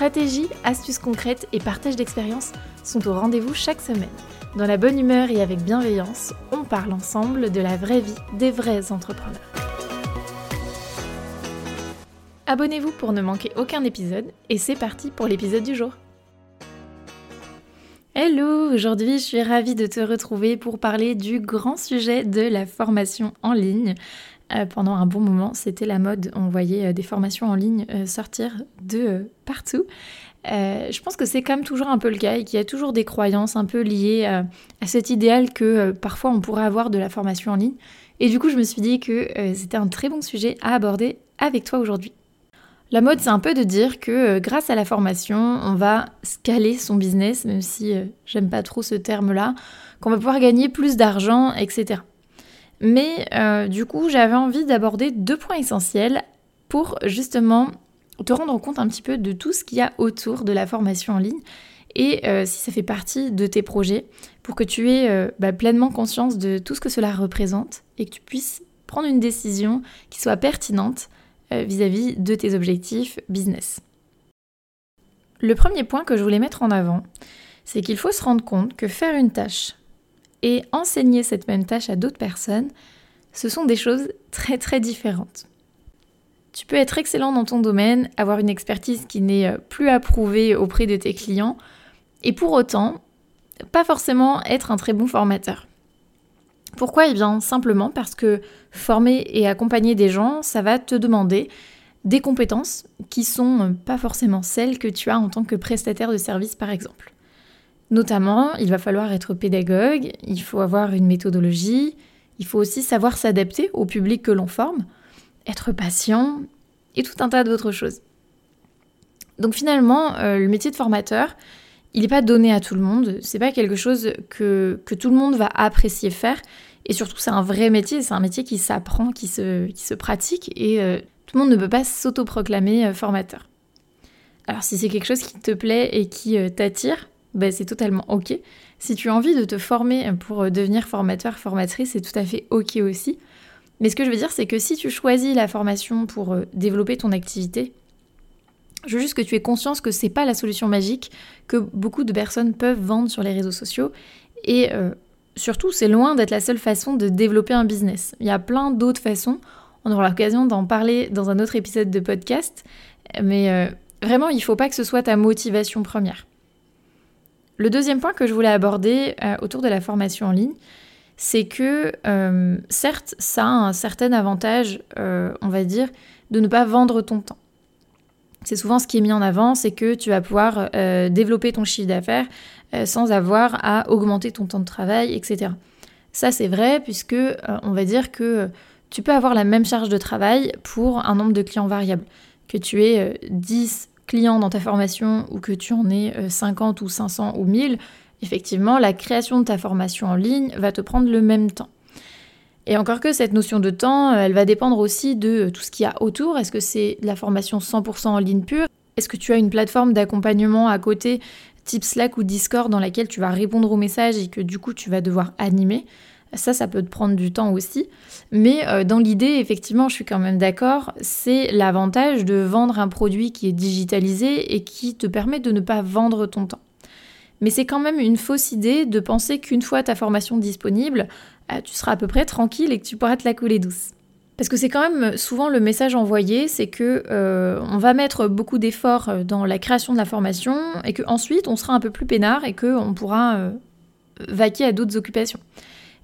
Stratégie, astuces concrètes et partage d'expériences sont au rendez-vous chaque semaine. Dans la bonne humeur et avec bienveillance, on parle ensemble de la vraie vie des vrais entrepreneurs. Abonnez-vous pour ne manquer aucun épisode et c'est parti pour l'épisode du jour. Hello, aujourd'hui je suis ravie de te retrouver pour parler du grand sujet de la formation en ligne. Euh, pendant un bon moment, c'était la mode. On voyait euh, des formations en ligne euh, sortir de partout. je pense que c'est même toujours un peu le cas et qu'il y a toujours des croyances un peu liées à, cet idéal que parfois on pourrait avoir de la formation en ligne. Et du coup, je me suis dit que c'était un très bon sujet à aborder avec toi aujourd'hui. La mode, c'est un peu de dire que grâce à la formation, on va scaler son business, même si j'aime pas trop ce terme-là, qu'on va pouvoir gagner plus d'argent, etc. Mais euh, du coup, j'avais envie d'aborder deux points essentiels pour justement te rendre compte un petit peu de tout ce qu'il y a autour de la formation en ligne et euh, si ça fait partie de tes projets pour que tu aies euh, bah, pleinement conscience de tout ce que cela représente et que tu puisses prendre une décision qui soit pertinente vis-à-vis -vis de tes objectifs business. Le premier point que je voulais mettre en avant, c'est qu'il faut se rendre compte que faire une tâche et enseigner cette même tâche à d'autres personnes, ce sont des choses très très différentes. Tu peux être excellent dans ton domaine, avoir une expertise qui n'est euh, plus approuvée auprès de tes clients, et pour autant, pas forcément être un très bon formateur. Pourquoi? Eh bien simplement parce que former et accompagner des gens, ça va te demander des compétences qui sont pas forcément celles que tu as en tant que prestataire de service par exemple. Notamment, il va falloir être pédagogue, il faut avoir une méthodologie, il faut aussi savoir s'adapter au public que l'on forme, être patient et tout un tas d'autres choses. Donc finalement, euh, le métier de formateur, il n'est pas donné à tout le monde, c'est pas quelque chose que, que, tout le monde va apprécier faire, et surtout c'est un vrai métier, c'est un métier qui s'apprend, qui se, qui se pratique, et euh, tout le monde ne peut pas s'autoproclamer euh, formateur. Alors si c'est quelque chose qui te plaît et qui t'attire, ben, c'est totalement ok. Si tu as envie de te former pour euh, devenir formateur, formatrice, c'est tout à fait ok aussi. Mais ce que je veux dire, c'est que si tu choisis la formation pour euh, développer ton activité, je veux juste que tu aies conscience que c'est pas la solution magique que beaucoup de personnes peuvent vendre sur les réseaux sociaux. Et euh, surtout, c'est loin d'être la seule façon de développer un business. Il y a plein d'autres façons. On aura l'occasion d'en parler dans un autre épisode de podcast. Mais vraiment, il ne faut pas que ce soit ta motivation première. Le deuxième point que je voulais aborder euh, autour de la formation en ligne, c'est que euh, certes, ça a un certain avantage, euh, on va dire, de ne pas vendre ton temps. C'est souvent ce qui est mis en avant, c'est que tu vas pouvoir développer ton chiffre d'affaires sans avoir à augmenter ton temps de travail, etc. Ça, c'est vrai puisque on va dire que tu peux avoir la même charge de travail pour un nombre de clients variable. Que tu aies 10, clients dans ta formation ou que tu en aies 50 euh, ou 500 ou 1000, effectivement, la création de ta formation en ligne va te prendre le même temps. Et encore que cette notion de temps, euh, elle va dépendre aussi de tout ce qu'il y a autour. Est-ce que c'est la formation 100% en ligne pure? Est-ce que tu as une plateforme d'accompagnement à côté, type Slack ou Discord, dans laquelle tu vas répondre aux messages et que du coup tu vas devoir animer? Ça, ça peut te prendre du temps aussi. Mais euh, dans l'idée, effectivement, je suis quand même d'accord, c'est l'avantage de vendre un produit qui est digitalisé et qui te permet de ne pas vendre ton temps. Mais c'est quand même une fausse idée de penser qu'une fois ta formation disponible, euh, tu seras à peu près tranquille et que tu pourras te la couler douce. Parce que c'est quand même souvent le message envoyé, c'est que euh, on va mettre beaucoup d'efforts dans la création de la formation et qu'ensuite on sera un peu plus peinard et qu'on pourra vaquer à d'autres occupations.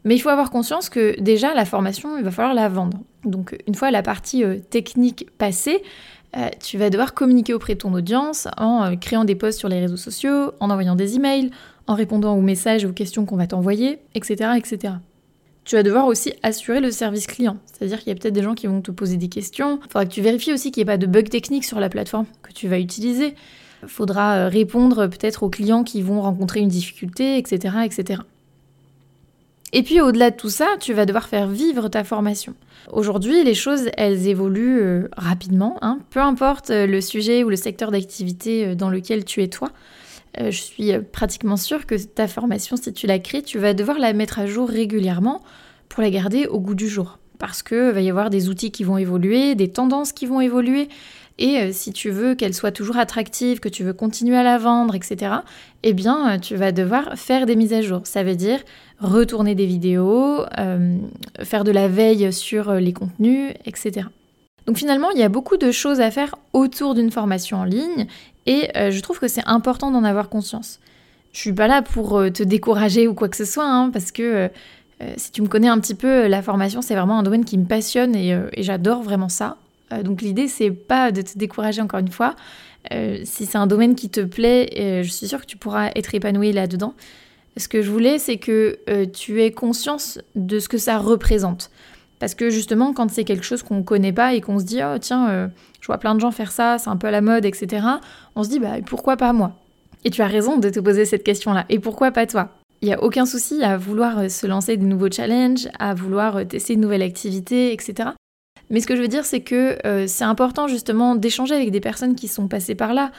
Mais il faut avoir conscience que déjà, la formation, il va falloir la vendre. Donc, une fois la partie euh, technique passée, euh, tu vas devoir communiquer auprès de ton audience en euh, créant des posts sur les réseaux sociaux, en envoyant des emails, en répondant aux messages et aux questions qu'on va t'envoyer, etc., etc. Tu vas devoir aussi assurer le service client. C'est-à-dire qu'il y a peut-être des gens qui vont te poser des questions. Il faudra que tu vérifies aussi qu'il n'y ait pas de bug technique sur la plateforme que tu vas utiliser. Il faudra répondre peut-être aux clients qui vont rencontrer une difficulté, etc. etc. Et puis au-delà de tout ça, tu vas devoir faire vivre ta formation. Aujourd'hui, les choses, elles évoluent euh, rapidement, hein. peu importe euh, le sujet ou le secteur d'activité dans lequel tu es toi. je suis pratiquement sûre que ta formation, si tu la crées, tu vas devoir la mettre à jour régulièrement pour la garder au goût du jour. Parce qu'il va y avoir des outils qui vont évoluer, des tendances qui vont évoluer, et euh, si tu veux qu'elle soit toujours attractive, que tu veux continuer à la vendre, etc., eh bien, euh, tu vas devoir faire des mises à jour. Ça veut dire retourner des vidéos, euh, faire de la veille sur les contenus, etc. Donc finalement, il y a beaucoup de choses à faire autour d'une formation en ligne et je trouve que c'est important d'en avoir conscience. Je suis pas là pour te décourager ou quoi que ce soit, hein, parce que si tu me connais un petit peu, la formation c'est vraiment un domaine qui me passionne et j'adore vraiment ça. Euh, donc l'idée, c'est pas de te décourager encore une fois. Euh, si c'est un domaine qui te plaît, euh, je suis sûre que tu pourras être épanoui là-dedans. Ce que je voulais, c'est que tu aies conscience de ce que ça représente. Parce que justement, quand c'est quelque chose qu'on ne connaît pas et qu'on se dit, oh tiens, je vois plein de gens faire ça, c'est un peu à la mode, etc., on se dit, bah pourquoi pas moi? Et tu as raison de te poser cette question-là. Et pourquoi pas toi? Il n'y a aucun souci à vouloir se lancer de nouveaux challenges, à vouloir tester de nouvelles activités, etc. Mais ce que je veux dire, c'est que euh, c'est important justement d'échanger avec des personnes qui sont passées par là,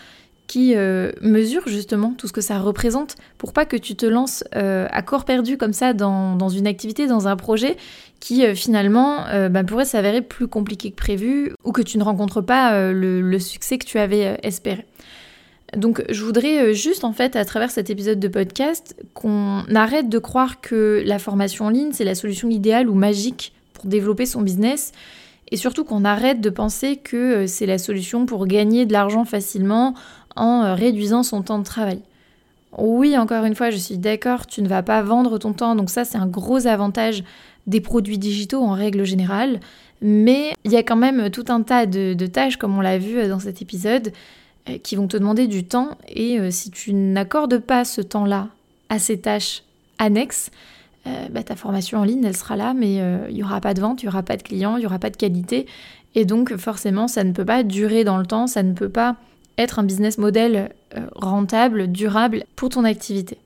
qui euh, mesurent justement tout ce que ça représente, pour pas que tu te lances euh, à corps perdu comme ça dans, une activité, dans un projet qui finalement bah, pourrait s'avérer plus compliqué que prévu ou que tu ne rencontres pas le, succès que tu avais espéré. Donc je voudrais juste en fait à travers cet épisode de podcast qu'on arrête de croire que la formation en ligne c'est la solution idéale ou magique pour développer son business et surtout qu'on arrête de penser que euh, c'est la solution pour gagner de l'argent facilement en euh, réduisant son temps de travail. Oui, encore une fois, je suis d'accord, tu ne vas pas vendre ton temps, donc ça c'est un gros avantage des produits digitaux en règle générale, mais il y a quand même tout un tas de, tâches, comme on l'a vu euh, dans cet épisode, qui vont te demander du temps, et si tu n'accordes pas ce temps-là à ces tâches annexes, euh, bah, ta formation en ligne, elle sera là, mais euh, il n'y aura pas de vente, il n'y aura pas de clients, il n'y aura pas de qualité. Et donc forcément, ça ne peut pas durer dans le temps, ça ne peut pas être un business model euh, rentable, durable pour ton activité.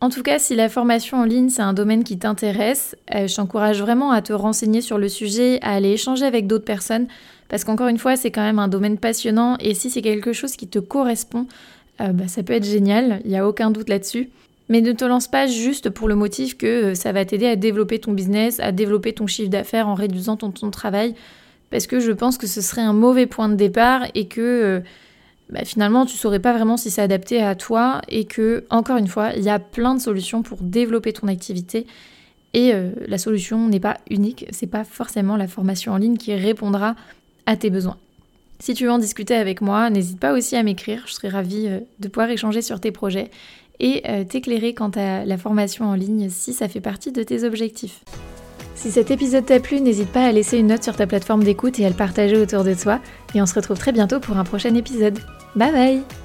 En tout cas, si la formation en ligne, c'est un domaine qui t'intéresse, je t'encourage vraiment à te renseigner sur le sujet, à aller échanger avec d'autres personnes, parce qu'encore une fois, c'est quand même un domaine passionnant, et si c'est quelque chose qui te correspond, bah, ça peut être génial, il n'y a aucun doute là-dessus. Mais ne te lance pas juste pour le motif que euh, ça va t'aider à développer ton business, à développer ton chiffre d'affaires en réduisant ton temps de travail, parce que je pense que ce serait un mauvais point de départ et que euh, bah, finalement tu saurais pas vraiment si c'est adapté à toi et que, encore une fois, il y a plein de solutions pour développer ton activité. Et euh, la solution n'est pas unique, c'est pas forcément la formation en ligne qui répondra à tes besoins. Si tu veux en discuter avec moi, n'hésite pas aussi à m'écrire, je serais ravie de pouvoir échanger sur tes projets et euh, t'éclairer quant à la formation en ligne si ça fait partie de tes objectifs. Si cet épisode t'a plu, n'hésite pas à laisser une note sur ta plateforme d'écoute et à le partager autour de toi. Et on se retrouve très bientôt pour un prochain épisode. Bye bye